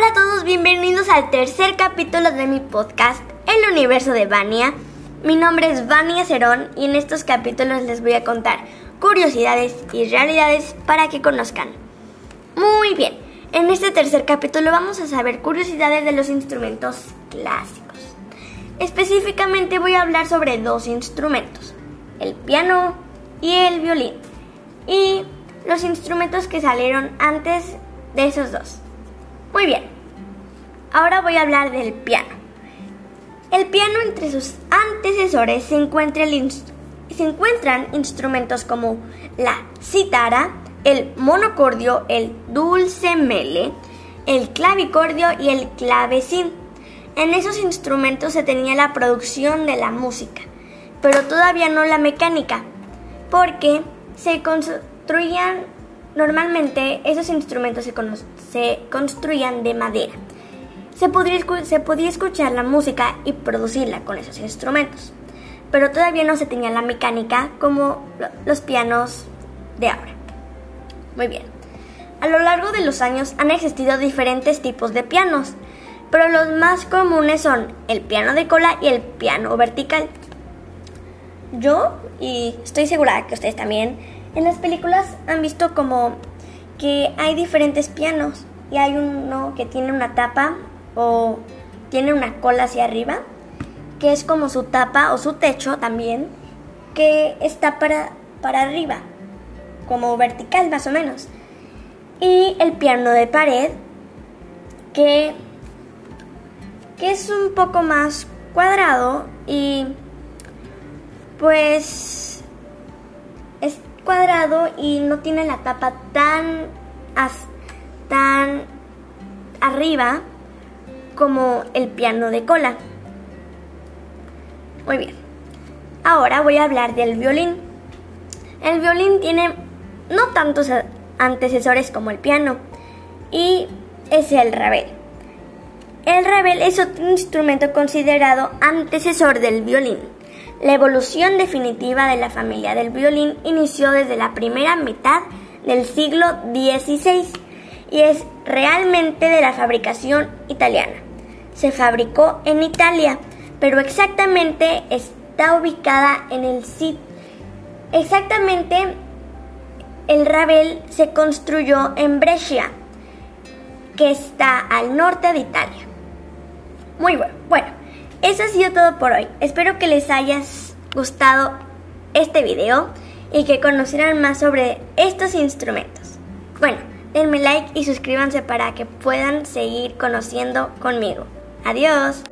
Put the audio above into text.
Hola a todos, bienvenidos al tercer capítulo de mi podcast, El Universo de Vania. Mi nombre es Vania Cerón y en estos capítulos les voy a contar curiosidades y realidades para que conozcan. Muy bien, en este tercer capítulo vamos a saber curiosidades de los instrumentos clásicos. Específicamente voy a hablar sobre dos instrumentos, el piano y el violín, y los instrumentos que salieron antes de esos dos. Muy bien, ahora voy a hablar del piano. El piano entre sus antecesores se, encuentra se encuentran instrumentos como la cítara, el monocordio, el dulce mele, el clavicordio y el clavecín. En esos instrumentos se tenía la producción de la música, pero todavía no la mecánica, porque se construían Normalmente esos instrumentos se, construían de madera. Se se podía escuchar la música y producirla con esos instrumentos, pero todavía no se tenía la mecánica como los pianos de ahora. Muy bien. A lo largo de los años han existido diferentes tipos de pianos, pero los más comunes son el piano de cola y el piano vertical. Yo, y estoy segura que ustedes también, en las películas han visto como que hay diferentes pianos y hay uno que tiene una tapa o tiene una cola hacia arriba, que es como su tapa o su techo también, que está para, para arriba, como vertical más o menos. Y el piano de pared, que, que es un poco más cuadrado y pues cuadrado y no tiene la tapa tan, tan arriba como el piano de cola. Muy bien. Ahora voy a hablar del violín. El violín tiene no tantos antecesores como el piano y es el rabel. El rabel es otro instrumento considerado antecesor del violín. La evolución definitiva de la familia del violín inició desde la primera mitad del siglo XVI y es realmente de la fabricación italiana. Se fabricó en Italia, pero exactamente está ubicada en el sitio. Exactamente el Ravel se construyó en Brescia, que está al norte de Italia. Muy bueno. Bueno, eso ha sido todo por hoy. Espero que les haya gustado este video y que conocieran más sobre estos instrumentos. Bueno, denme like y suscríbanse para que puedan seguir conociendo conmigo. Adiós.